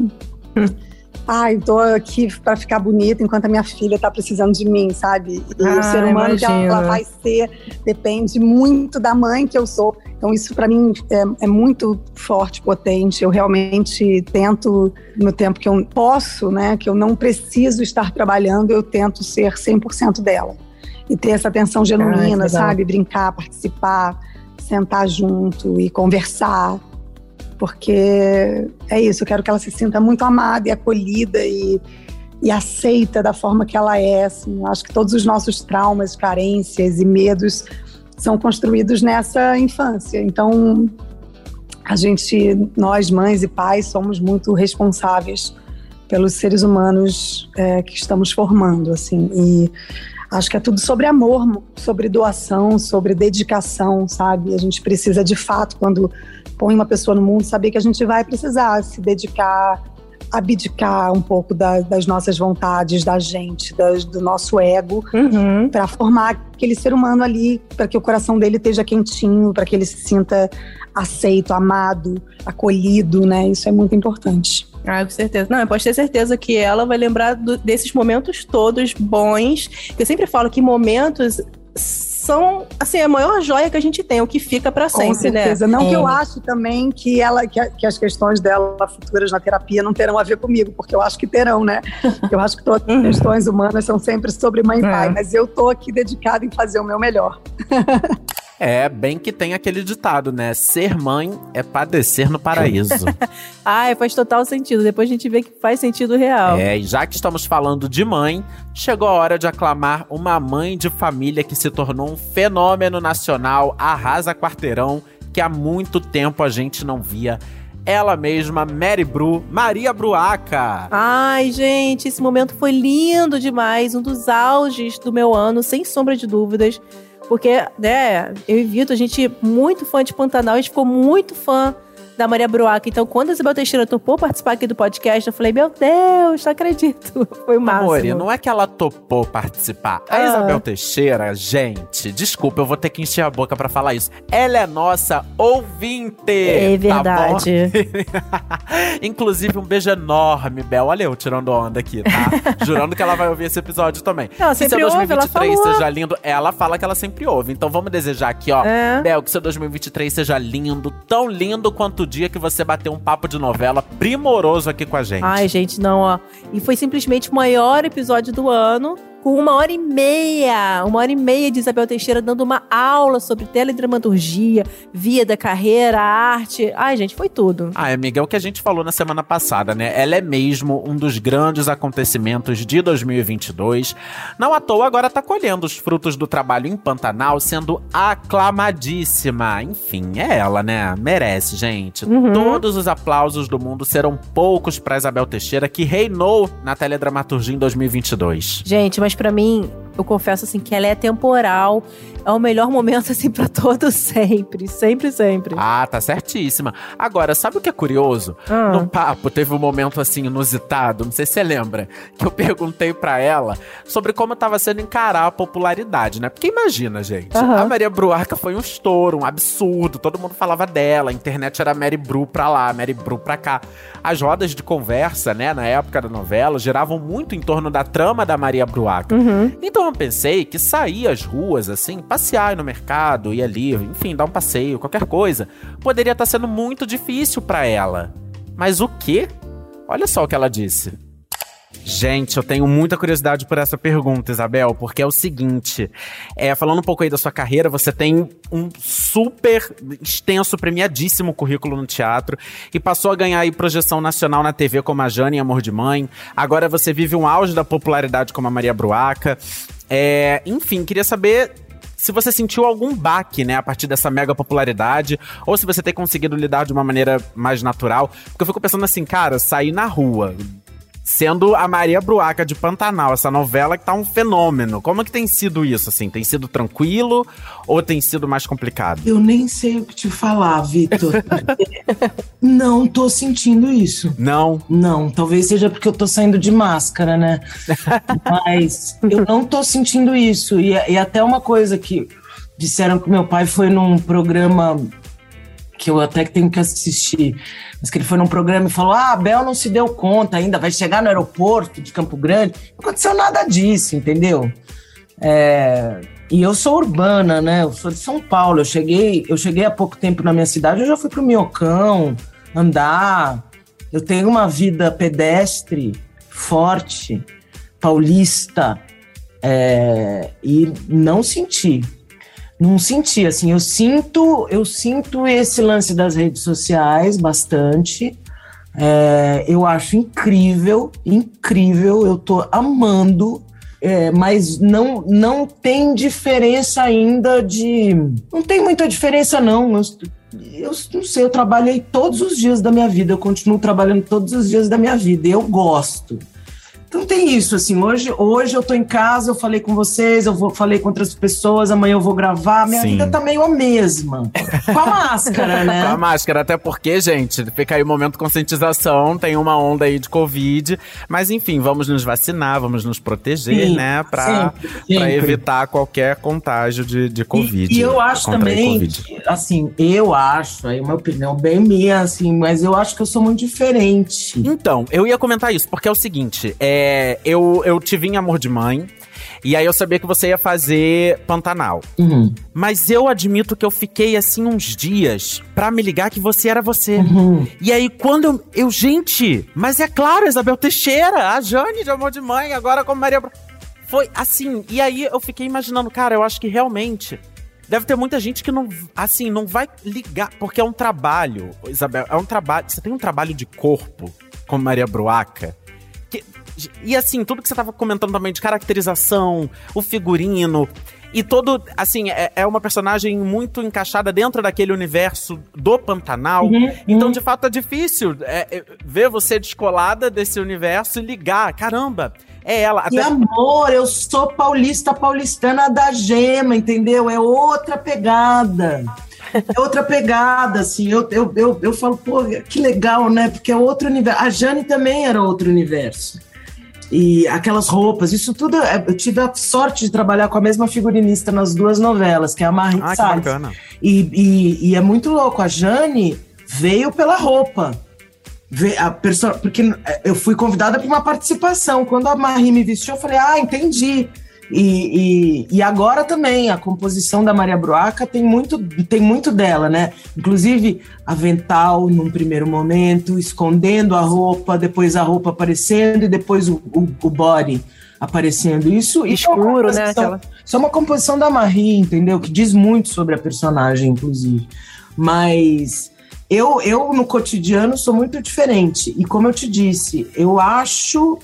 Ai, tô aqui para ficar bonita enquanto a minha filha tá precisando de mim, sabe? E ah, o ser humano que ela vai ser depende muito da mãe que eu sou. Então, isso para mim é, é, muito forte, potente. Eu realmente tento, no tempo que eu posso, né, que eu não preciso estar trabalhando, eu tento ser 100% dela. E ter essa atenção genuína, ah, sabe? Brincar, participar, sentar junto e conversar. Porque é isso, eu quero que ela se sinta muito amada e acolhida e, e aceita da forma que ela é. Assim. Acho que todos os nossos traumas, carências e medos são construídos nessa infância. Então, a gente, nós mães e pais, somos muito responsáveis pelos seres humanos é, que estamos formando, assim. E acho que é tudo sobre amor, sobre doação, sobre dedicação, sabe? A gente precisa de fato, quando põe uma pessoa no mundo, saber que a gente vai precisar se dedicar, abdicar um pouco da, das nossas vontades, da gente, das, do nosso ego, uhum. para formar aquele ser humano ali, para que o coração dele esteja quentinho, para que ele se sinta aceito, amado, acolhido, né? Isso é muito importante. Ah, com certeza. Não, pode ter certeza que ela vai lembrar do, desses momentos todos bons. Eu sempre falo que momentos são assim a maior joia que a gente tem, o que fica para sempre, Com certeza. né? Não é. que eu acho também que ela que, que, as questões dela futuras na terapia não terão a ver comigo, porque eu acho que terão, né? Eu acho que todas as questões humanas são sempre sobre mãe e pai, é. mas eu tô aqui dedicada em fazer o meu melhor. É, bem que tem aquele ditado, né? Ser mãe é padecer no paraíso. Ai, faz total sentido. Depois a gente vê que faz sentido real. É, e já que estamos falando de mãe, chegou a hora de aclamar uma mãe de família que se tornou um fenômeno nacional, arrasa quarteirão, que há muito tempo a gente não via. Ela mesma, Mary Bru, Maria Bruaca. Ai, gente, esse momento foi lindo demais. Um dos auges do meu ano, sem sombra de dúvidas. Porque, né, eu e Vitor, a gente muito fã de Pantanal, a gente ficou muito fã da Maria Bruaca. Então, quando a Isabel Teixeira topou participar aqui do podcast, eu falei, meu Deus, não acredito. Foi o máximo. Amor, não é que ela topou participar. A Ah. Isabel Teixeira, gente, desculpa, eu vou ter que encher a boca pra falar isso. Ela é nossa ouvinte. É tá verdade. Inclusive, um beijo enorme, Bel. Olha eu tirando onda aqui, tá? Jurando que ela vai ouvir esse episódio também. Que seu sempre ouve, ela 2023 falou. seja lindo. Ela fala que ela sempre ouve. Então vamos desejar aqui, ó. É. Bel, que seu 2023 seja lindo, tão lindo quanto dia que você bateu um papo de novela primoroso aqui com a gente. Ai, gente, não, ó. E foi simplesmente o maior episódio do ano, com uma hora e meia, uma hora e meia de Isabel Teixeira dando uma aula sobre teledramaturgia, vida, carreira, arte. Ai, gente, foi tudo. Ah, amiga, é o que a gente falou na semana passada, né? Ela é mesmo um dos grandes acontecimentos de 2022. Não à toa, agora tá colhendo os frutos do trabalho em Pantanal, sendo aclamadíssima. Enfim, é ela, né? Merece, gente. Uhum. Todos os aplausos do mundo serão poucos pra Isabel Teixeira, que reinou na teledramaturgia em 2022. Gente, mas pra mim, eu confesso assim que ela é temporal. É o melhor momento assim pra todos sempre, sempre, sempre. Ah, tá certíssima. Agora, sabe o que é curioso? Ah. No papo teve um momento assim inusitado, não sei se você lembra, que eu perguntei pra ela sobre como tava sendo encarar a popularidade, né? Porque imagina, gente, a Maria Bruaca foi um estouro, um absurdo, todo mundo falava dela, a internet era Mary Bru pra lá, Mary Bru pra cá. As rodas de conversa, né, na época da novela, giravam muito em torno da trama da Maria Bruaca. Uhum. Então pensei que sair às ruas, assim, passear no mercado, ir ali, enfim, dar um passeio, qualquer coisa, poderia estar sendo muito difícil pra ela. Mas o quê? Olha só o que ela disse. Gente, eu tenho muita curiosidade por essa pergunta, Isabel, porque é o seguinte: é, falando um pouco aí da sua carreira, você tem um super extenso, premiadíssimo currículo no teatro e passou a ganhar aí projeção nacional na TV como a Jane em Amor de Mãe. Agora você vive um auge da popularidade como a Maria Bruaca. É, enfim, queria saber se você sentiu algum baque, né, a partir dessa mega popularidade, ou se você tem conseguido lidar de uma maneira mais natural. Porque eu fico pensando assim, cara, sair na rua, sendo a Maria Bruaca de Pantanal, essa novela que tá um fenômeno. Como é que tem sido isso, assim? Tem sido tranquilo ou tem sido mais complicado? Eu nem sei o que te falar, Vitor. não tô sentindo isso. Não? Não, talvez seja porque eu tô saindo de máscara, né? Mas eu não tô sentindo isso. E, e até uma coisa que disseram que meu pai foi num programa que eu até tenho que assistir, mas que ele foi num programa e falou: Ah, a Bel não se deu conta ainda, vai chegar no aeroporto de Campo Grande. Não aconteceu nada disso, entendeu? É, e eu sou urbana, né? Eu sou de São Paulo. Eu cheguei, eu cheguei há pouco tempo na minha cidade, eu já fui pro Miocão andar. Eu tenho uma vida pedestre forte, paulista, é, e não senti. Não senti, assim, eu sinto, eu sinto esse lance das redes sociais bastante. É, eu acho incrível, incrível, eu tô amando, é, mas não, não tem diferença ainda de. Não tem muita diferença, não. Eu, eu não sei, eu trabalhei todos os dias da minha vida, eu continuo trabalhando todos os dias da minha vida, e eu gosto. Então tem isso, assim, hoje, hoje eu tô em casa, eu falei com vocês, eu vou, falei com outras pessoas, amanhã eu vou gravar, minha Sim. vida tá meio a mesma. Com a máscara, né? Com a máscara, até porque, gente, fica aí o momento de conscientização, tem uma onda aí de Covid. Mas enfim, vamos nos vacinar, vamos nos proteger, Sim, né? Pra, sempre, pra sempre. evitar qualquer contágio de, de Covid. E eu acho também, que, assim, eu acho, aí uma opinião bem minha, assim, mas eu acho que eu sou muito diferente. Então, eu ia comentar isso, porque é o seguinte: é, eu, eu te vi em Amor de Mãe. E aí eu sabia que você ia fazer Pantanal. Uhum. Mas eu admito que eu fiquei assim uns dias pra me ligar que você era você. Uhum. E aí quando eu, eu, gente, mas é claro, Isabel Teixeira, a Jane de Amor de Mãe, agora como Maria Foi assim, e aí eu fiquei imaginando, cara, eu acho que realmente Deve ter muita gente que não, assim, não vai ligar, porque é um trabalho, Isabel, é um trabalho, você tem um trabalho de corpo, como Maria Bruaca, e assim, tudo que você tava comentando também de caracterização, o figurino, e todo, assim, é, é uma personagem muito encaixada dentro daquele universo do Pantanal. Uhum, então, uhum. de fato, é difícil é, é, ver você descolada desse universo e ligar. Caramba, é ela. E amor, eu sou paulista, paulistana da gema, entendeu? É outra pegada. É outra pegada, assim. Eu, eu, eu, eu falo, pô, que legal, né? Porque é outro universo. A Jane também era outro universo. E aquelas roupas, isso tudo. é- Eu tive a sorte de trabalhar com a mesma figurinista nas duas novelas, que é a Marie Ah, Salles. E, e, e é muito louco. A Jane veio pela roupa. A perso... Porque eu fui convidada para uma participação. Quando a Marie me vestiu, eu falei, ah, entendi. E, e, e agora também, a composição da Maria Bruaca tem muito, tem muito dela, né? Inclusive, avental num primeiro momento, escondendo a roupa, depois a roupa aparecendo e depois o, o, o body aparecendo. Isso, isso é Escuro, né, aquela- Isso é uma composição da Marie, entendeu? Que diz muito sobre a personagem, inclusive. Mas eu, eu no cotidiano sou muito diferente. E como eu te disse, eu acho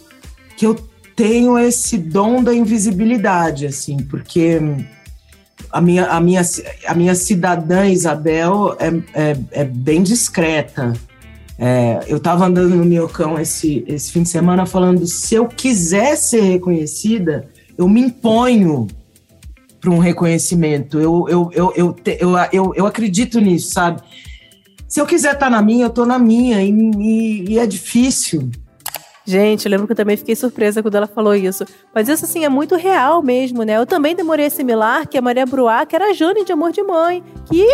que eu tenho esse dom da invisibilidade, assim, porque a minha, a minha, a minha cidadã Isabel é, é, é bem discreta. É, eu estava andando no Minhocão esse, esse fim de semana falando: se eu quiser ser reconhecida, eu me imponho para um reconhecimento. Eu, eu, eu, eu, eu, eu, eu acredito nisso, sabe? Se eu quiser estar na minha, eu tô na minha, e, e- e é difícil. Gente, eu lembro que eu também fiquei surpresa quando ela falou isso. Mas isso, assim, é muito real mesmo, né? Eu também demorei a assimilar que a Maria Bruaca era a Jane de Amor de Mãe. Que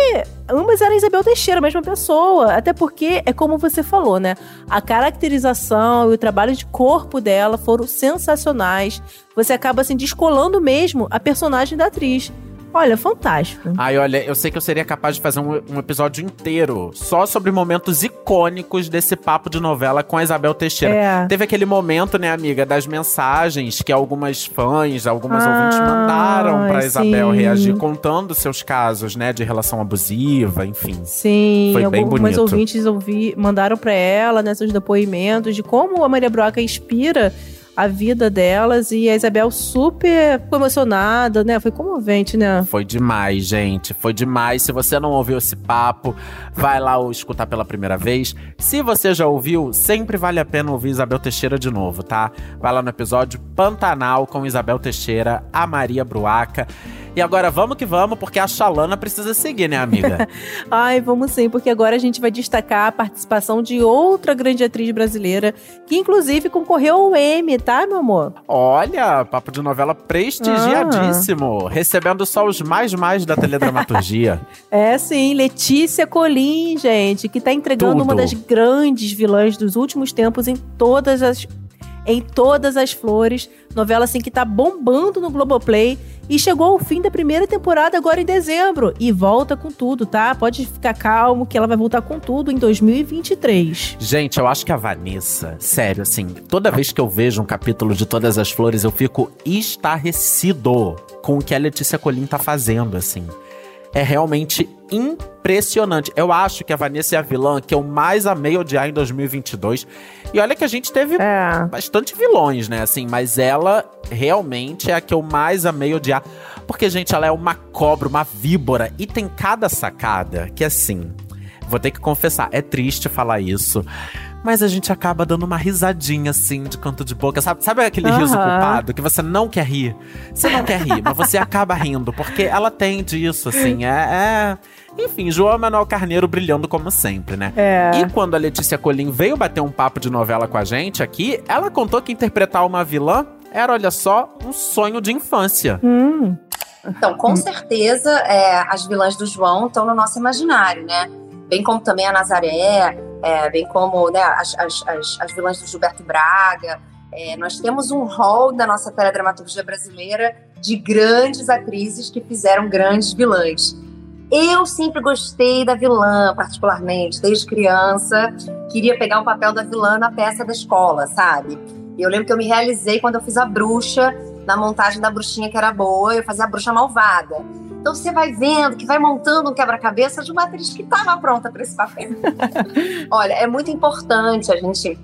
ambas eram Isabel Teixeira, a mesma pessoa. Até porque, é como você falou, né? A caracterização e o trabalho de corpo dela foram sensacionais. Você acaba, assim, descolando mesmo a personagem da atriz. Olha, fantástico. Ai, olha, eu sei que eu seria capaz de fazer um, um episódio inteiro só sobre momentos icônicos desse papo de novela com a Isabel Teixeira. É. Teve aquele momento, né, amiga, das mensagens que algumas fãs, algumas Ai, ouvintes mandaram pra Isabel sim. reagir, contando seus casos, né, de relação abusiva, enfim. Sim, Foi bem algumas bonito. ouvintes ouvi, mandaram pra ela né, seus depoimentos de como a Maria Broca inspira a vida delas e a Isabel super emocionada, né? Foi comovente, né? Foi demais, gente. Foi demais. Se você não ouviu esse papo, vai lá escutar pela primeira vez. Se você já ouviu, sempre vale a pena ouvir Isabel Teixeira de novo, tá? Vai lá no episódio Pantanal com Isabel Teixeira, a Maria Bruaca. E agora vamos que vamos, porque a Xalana precisa seguir, né, amiga? Ai, vamos sim, porque agora a gente vai destacar a participação de outra grande atriz brasileira, que inclusive concorreu ao Emmy, tá, meu amor? Olha, papo de novela prestigiadíssimo. Recebendo só os mais mais da teledramaturgia. É sim, Letícia Colim, gente, que tá entregando Tudo. uma das grandes vilãs dos últimos tempos em todas as em todas as flores, novela assim que tá bombando no Globoplay e chegou ao fim da primeira temporada agora em dezembro e volta com tudo, tá? Pode ficar calmo que ela vai voltar com tudo em 2023. Gente, eu acho que a Vanessa, sério, assim, toda vez que eu vejo um capítulo de Todas as Flores, eu fico estarrecido com o que a Letícia Colim tá fazendo, assim. É realmente impressionante. Eu acho que a Vanessa é a vilã que eu mais amei odiar em 2022. E olha que a gente teve bastante vilões, né? Assim, mas ela realmente é a que eu mais amei odiar. Porque, gente, ela é uma cobra, uma víbora. E tem cada sacada que, assim, vou ter que confessar, é triste falar isso. Mas a gente acaba dando uma risadinha, assim, de canto de boca. Sabe, sabe aquele riso Aham. culpado que você não quer rir? Você não quer rir, mas você acaba rindo. Porque ela tem disso, assim. É. é... Enfim, João Manuel Carneiro brilhando como sempre, né? É. E quando a Letícia Colim veio bater um papo de novela com a gente aqui, ela contou que interpretar uma vilã era, olha só, um sonho de infância. Hum. Então, com certeza, é, as vilãs do João estão no nosso imaginário, né? Bem como também a Nazaré, é, bem como né, as, as, as, as vilãs do Gilberto Braga. É, nós temos um rol da nossa teledramaturgia brasileira de grandes atrizes que fizeram grandes vilãs. Eu sempre gostei da vilã, particularmente, desde criança. Queria pegar o papel da vilã na peça da escola, sabe? E eu lembro que eu me realizei quando eu fiz a bruxa, na montagem da bruxinha que era boa, eu fazia a bruxa malvada. Então você vai vendo que vai montando um quebra-cabeça de uma atriz que estava pronta para esse papel. Olha, é muito importante a gente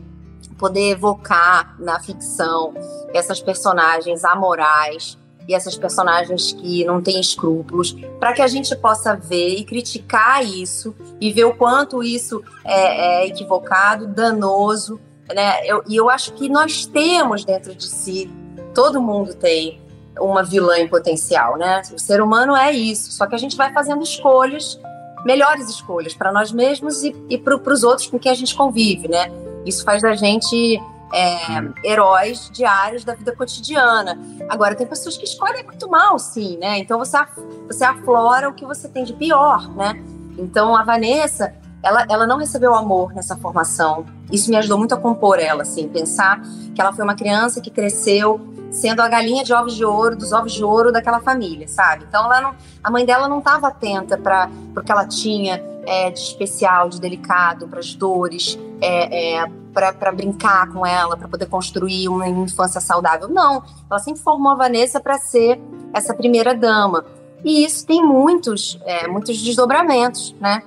poder evocar na ficção essas personagens amorais e essas personagens que não têm escrúpulos, para que a gente possa ver e criticar isso e ver o quanto isso é, é equivocado, danoso, né? Eu, e eu acho que nós temos dentro de si, todo mundo tem uma vilã em potencial, né? O ser humano é isso, só que a gente vai fazendo escolhas, melhores escolhas para nós mesmos e, e para os outros com quem a gente convive, né? Isso faz da gente é, heróis diários da vida cotidiana. Agora, tem pessoas que escolhem muito mal, sim, né? Então você, você aflora o que você tem de pior, né? Então a Vanessa, ela, ela não recebeu amor nessa formação. Isso me ajudou muito a compor ela, assim, pensar que ela foi uma criança que cresceu sendo a galinha de ovos de ouro, dos ovos de ouro daquela família, sabe? Então ela não, a mãe dela não estava atenta para o que ela tinha é, de especial, de delicado, para as dores, é, é, para brincar com ela, para poder construir uma infância saudável. Não, ela sempre formou a Vanessa para ser essa primeira dama. E isso tem muitos, é, muitos desdobramentos, né?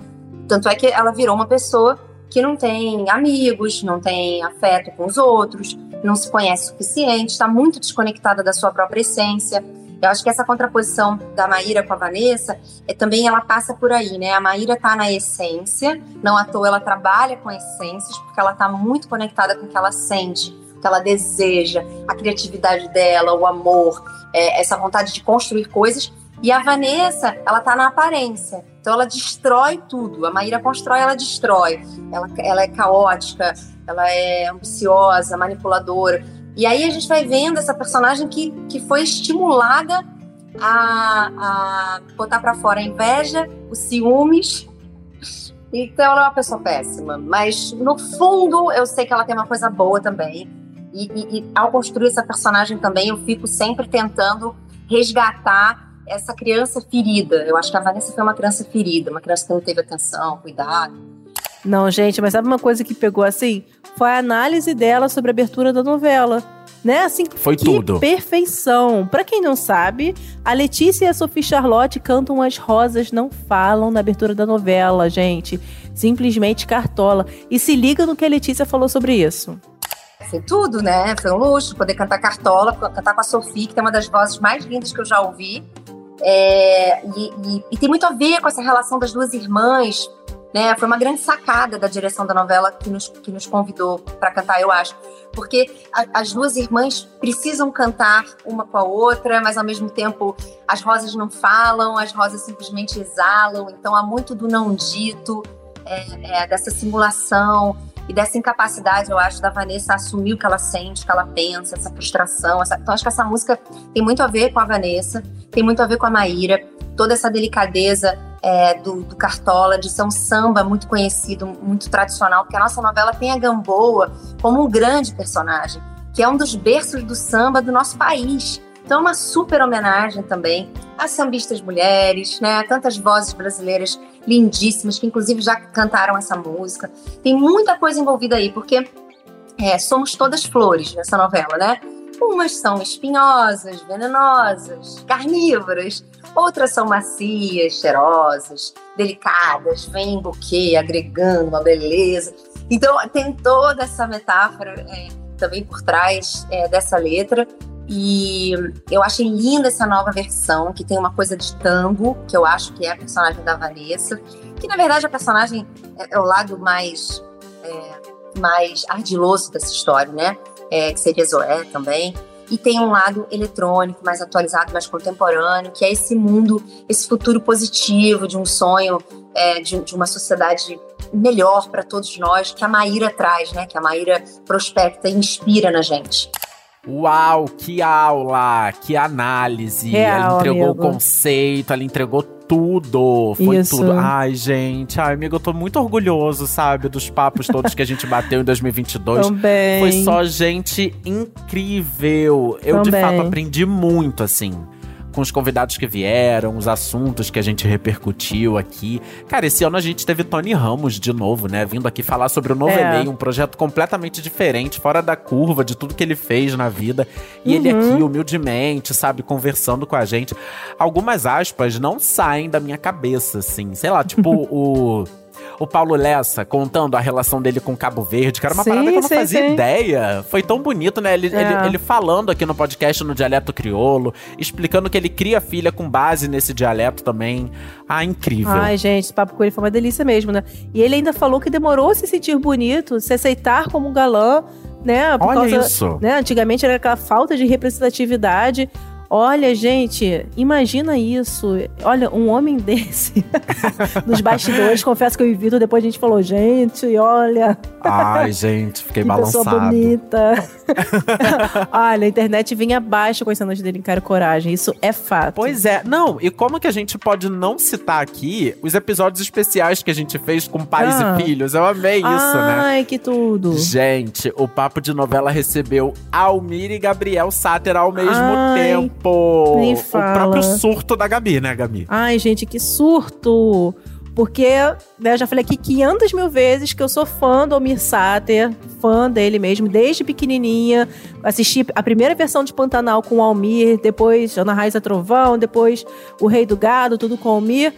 Tanto é que ela virou uma pessoa que não tem amigos, não tem afeto com os outros, não se conhece o suficiente, está muito desconectada da sua própria essência. Eu acho que essa contraposição da Maíra com a Vanessa é, também ela passa por aí, né? A Maíra tá na essência, não à toa ela trabalha com essências, porque ela tá muito conectada com o que ela sente, o que ela deseja, a criatividade dela, o amor, é, essa vontade de construir coisas. E a Vanessa, ela tá na aparência. Então ela destrói tudo. A Maíra constrói, ela destrói. Ela, ela é caótica, ela é ambiciosa, manipuladora. E aí a gente vai vendo essa personagem que, que foi estimulada a, a botar para fora a inveja, os ciúmes. Então ela é uma pessoa péssima. Mas no fundo eu sei que ela tem uma coisa boa também. E, e, e ao construir essa personagem também, eu fico sempre tentando resgatar essa criança ferida. Eu acho que a Vanessa foi uma criança ferida, uma criança que não teve atenção, cuidado. Não, gente, mas sabe uma coisa que pegou assim? Foi a análise dela sobre a abertura da novela. Né? Assim, Foi que tudo. perfeição. Pra quem não sabe, a Letícia e a Sophie Charlotte cantam As Rosas Não Falam na abertura da novela, gente. Simplesmente cartola. E se liga no que a Letícia falou sobre isso. Foi tudo, né? Foi um luxo poder cantar cartola, cantar com a Sophie, que tem uma das vozes mais lindas que eu já ouvi. É, e, e, e tem muito a ver com essa relação das duas irmãs, né? Foi uma grande sacada da direção da novela que nos, que nos convidou para cantar, eu acho. Porque a, as duas irmãs precisam cantar uma com a outra, mas ao mesmo tempo as rosas não falam, as rosas simplesmente exalam. Então há muito do não dito, é, é, dessa simulação e dessa incapacidade, eu acho, da Vanessa assumir o que ela sente, o que ela pensa, essa frustração. Essa... Então, acho que essa música tem muito a ver com a Vanessa, tem muito a ver com a Maíra, toda essa delicadeza é, do, do, Cartola, de ser um samba muito conhecido, muito tradicional, porque a nossa novela tem a Gamboa como um grande personagem, que é um dos berços do samba do nosso país. Então, é uma super homenagem também às sambistas mulheres, né? Tantas vozes brasileiras lindíssimas que, inclusive, já cantaram essa música. Tem muita coisa envolvida aí, porque é, somos todas flores nessa novela, né? Umas são espinhosas, venenosas, carnívoras. Outras são macias, cheirosas, delicadas, vem em buquê, agregando uma beleza. Então, tem toda essa metáfora é, também por trás é, dessa letra. E eu achei linda essa nova versão, que tem uma coisa de tango, que eu acho que é a personagem da Vanessa, que na verdade a personagem é, é o lado mais, é, mais ardiloso dessa história, né? É, que seria Zoé também. E tem um lado eletrônico, mais atualizado, mais contemporâneo, que é esse mundo, esse futuro positivo de um sonho, é, de, de uma sociedade melhor para todos nós, que a Maíra traz, né? Que a Maíra prospecta e inspira na gente. Uau, que aula, que análise. Real, ela entregou amigo. o conceito, ela entregou tudo. Foi Isso. tudo. Ai, gente. Ai, amigo, eu tô muito orgulhoso, sabe, dos papos todos que a gente bateu em 2022. Também. Foi só gente incrível. Eu, de Também. fato, aprendi muito, assim. Com os convidados que vieram, os assuntos que a gente repercutiu aqui. Cara, esse ano a gente teve Tony Ramos de novo, né? Vindo aqui falar sobre o Novo É. Enem, um projeto completamente diferente, fora da curva de tudo que ele fez na vida. E ele Uhum. aqui, humildemente, sabe, conversando com a gente. Algumas aspas não saem da minha cabeça, assim. Sei lá, tipo o. O Paulo Lessa contando a relação dele com Cabo Verde, que era uma Sim, parada que eu não sim, fazia sim. ideia. Foi tão bonito, né? Ele, É. ele, ele falando aqui no podcast no dialeto crioulo, explicando que ele cria filha com base nesse dialeto também. Ah, incrível. Ai, gente, esse papo com ele foi uma delícia mesmo, né? E ele ainda falou que demorou a se sentir bonito, se aceitar como um galã, né? Por Olha causa, isso. Né? Antigamente era aquela falta de representatividade. Olha, gente, imagina isso. Olha, um homem desse nos bastidores, confesso que eu e o Vitor, depois a gente falou, gente, olha, Ai, gente, fiquei que pessoa bonita. olha, a internet vinha abaixo com as cenas dele em Cara Coragem, isso é fato. Pois é, não, e como que a gente pode não citar aqui os episódios especiais que a gente fez com pais Ah. e filhos? Eu amei isso, né? Ai, que tudo. Gente, o Papo de Novela recebeu Almir e Gabriel Sáter ao mesmo Ai, tempo. Nem O próprio surto da Gabi, né, Gabi? Ai, gente, que surto! Porque, né, eu já falei aqui 500 mil vezes que eu sou fã do Almir Sater, fã dele mesmo, desde pequenininha. Assisti a primeira versão de Pantanal com o Almir, depois Ana Raiza Trovão, depois O Rei do Gado, tudo com o Almir.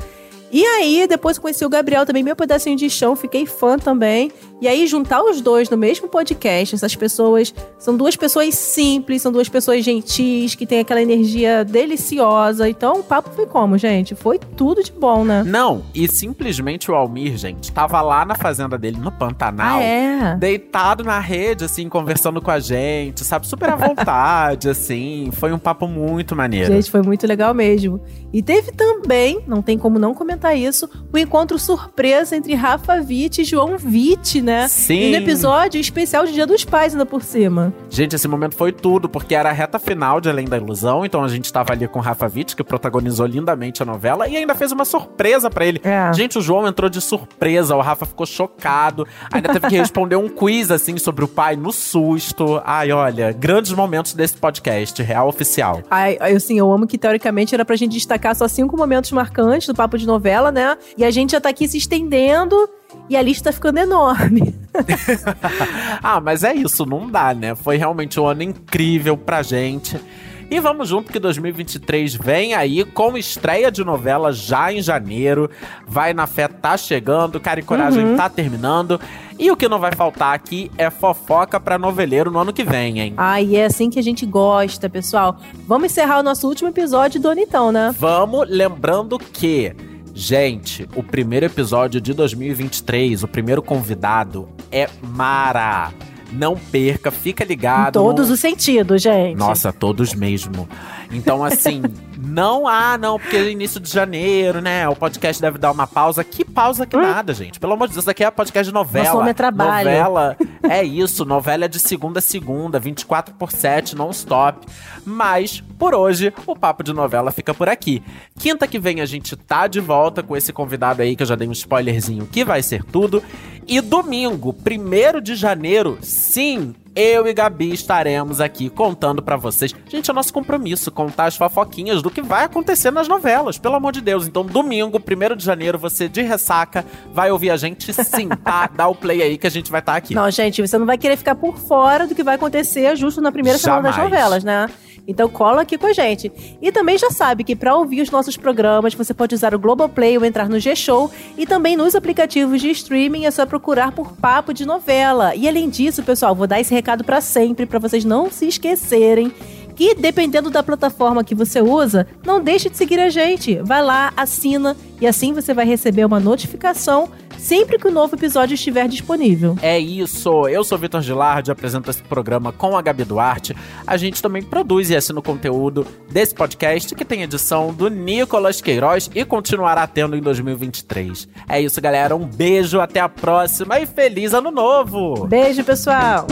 E aí, depois conheci o Gabriel também, meu pedacinho de chão, fiquei fã também. E aí, juntar os dois no mesmo podcast, essas pessoas são duas pessoas simples, são duas pessoas gentis, que têm aquela energia deliciosa. Então, o papo foi como, gente? Foi tudo de bom, né? Não, e simplesmente o Almir, gente, tava lá na fazenda dele, no Pantanal. Ah, é? Deitado na rede, assim, conversando com a gente, sabe? Super à vontade, assim. Foi um papo muito maneiro. Gente, foi muito legal mesmo. E teve também, não tem como não comentar isso, o encontro surpresa entre Rafa Witt e João Witt, né? Sim. E no episódio especial de Dia dos Pais, ainda por cima. Gente, esse momento foi tudo, porque era a reta final de Além da Ilusão, então a gente tava ali com o Rafa Witt, que protagonizou lindamente a novela, e ainda fez uma surpresa pra ele. É. Gente, o João entrou de surpresa, o Rafa ficou chocado, ainda teve que responder um quiz, assim, sobre o pai no susto. Ai, olha, grandes momentos desse podcast, real oficial. Ai, ai, assim, eu amo que teoricamente era pra gente destacar só cinco momentos marcantes do papo de novela, né? E a gente já tá aqui se estendendo e a lista tá ficando enorme. ah, mas é isso, não dá, né? Foi realmente um ano incrível pra gente. E vamos junto que 2023 vem aí com estreia de novela já em janeiro. Vai na fé tá chegando, Cara e Coragem Uhum. tá terminando. E o que não vai faltar aqui é fofoca pra noveleiro no ano que vem, hein? Ai, é assim que a gente gosta, pessoal. Vamos encerrar o nosso último episódio do ano então, né? Vamos lembrando que, gente, o primeiro episódio de 2023, o primeiro convidado é Mara. Não perca, fica Em ligado. todos os sentidos, gente. Nossa, todos mesmo. Então, assim, não há, não, porque é início de janeiro, né? O podcast deve dar uma pausa. Que pausa que nada, gente. Pelo amor de Deus, isso aqui é podcast de novela. Nosso nome é trabalho. Novela é isso, novela é de segunda a segunda, 24 por 7, non-stop. Mas, por hoje, o Papo de Novela fica por aqui. Quinta que vem a gente tá de volta com esse convidado aí, que eu já dei um spoilerzinho, que vai ser tudo. E domingo, 1 de janeiro, sim, eu e Gabi estaremos aqui contando pra vocês. Gente, é nosso compromisso contar as fofoquinhas do que vai acontecer nas novelas, pelo amor de Deus. Então, domingo, 1 de janeiro, você de ressaca vai ouvir a gente sim, tá? Dá o play aí que a gente vai estar aqui. Não, gente, você não vai querer ficar por fora do que vai acontecer justo na primeira semana das Jamais. novelas, né? Então cola aqui com a gente. E também já sabe que para ouvir os nossos programas, você pode usar o Globoplay ou entrar no G-Show e também nos aplicativos de streaming é só procurar por Papo de Novela. E além disso, pessoal, vou dar esse recado para sempre para vocês não se esquecerem que dependendo da plataforma que você usa, não deixe de seguir a gente. Vai lá, assina e assim você vai receber uma notificação sempre que o novo episódio estiver disponível. É isso, eu sou Vitor Gilardi, apresento esse programa com a Gabi Duarte. A gente também produz e assina o conteúdo desse podcast, que tem edição do Nicolas Queiroz e continuará tendo em 2023. É isso, galera. Um beijo, até a próxima e feliz ano novo! Beijo, pessoal!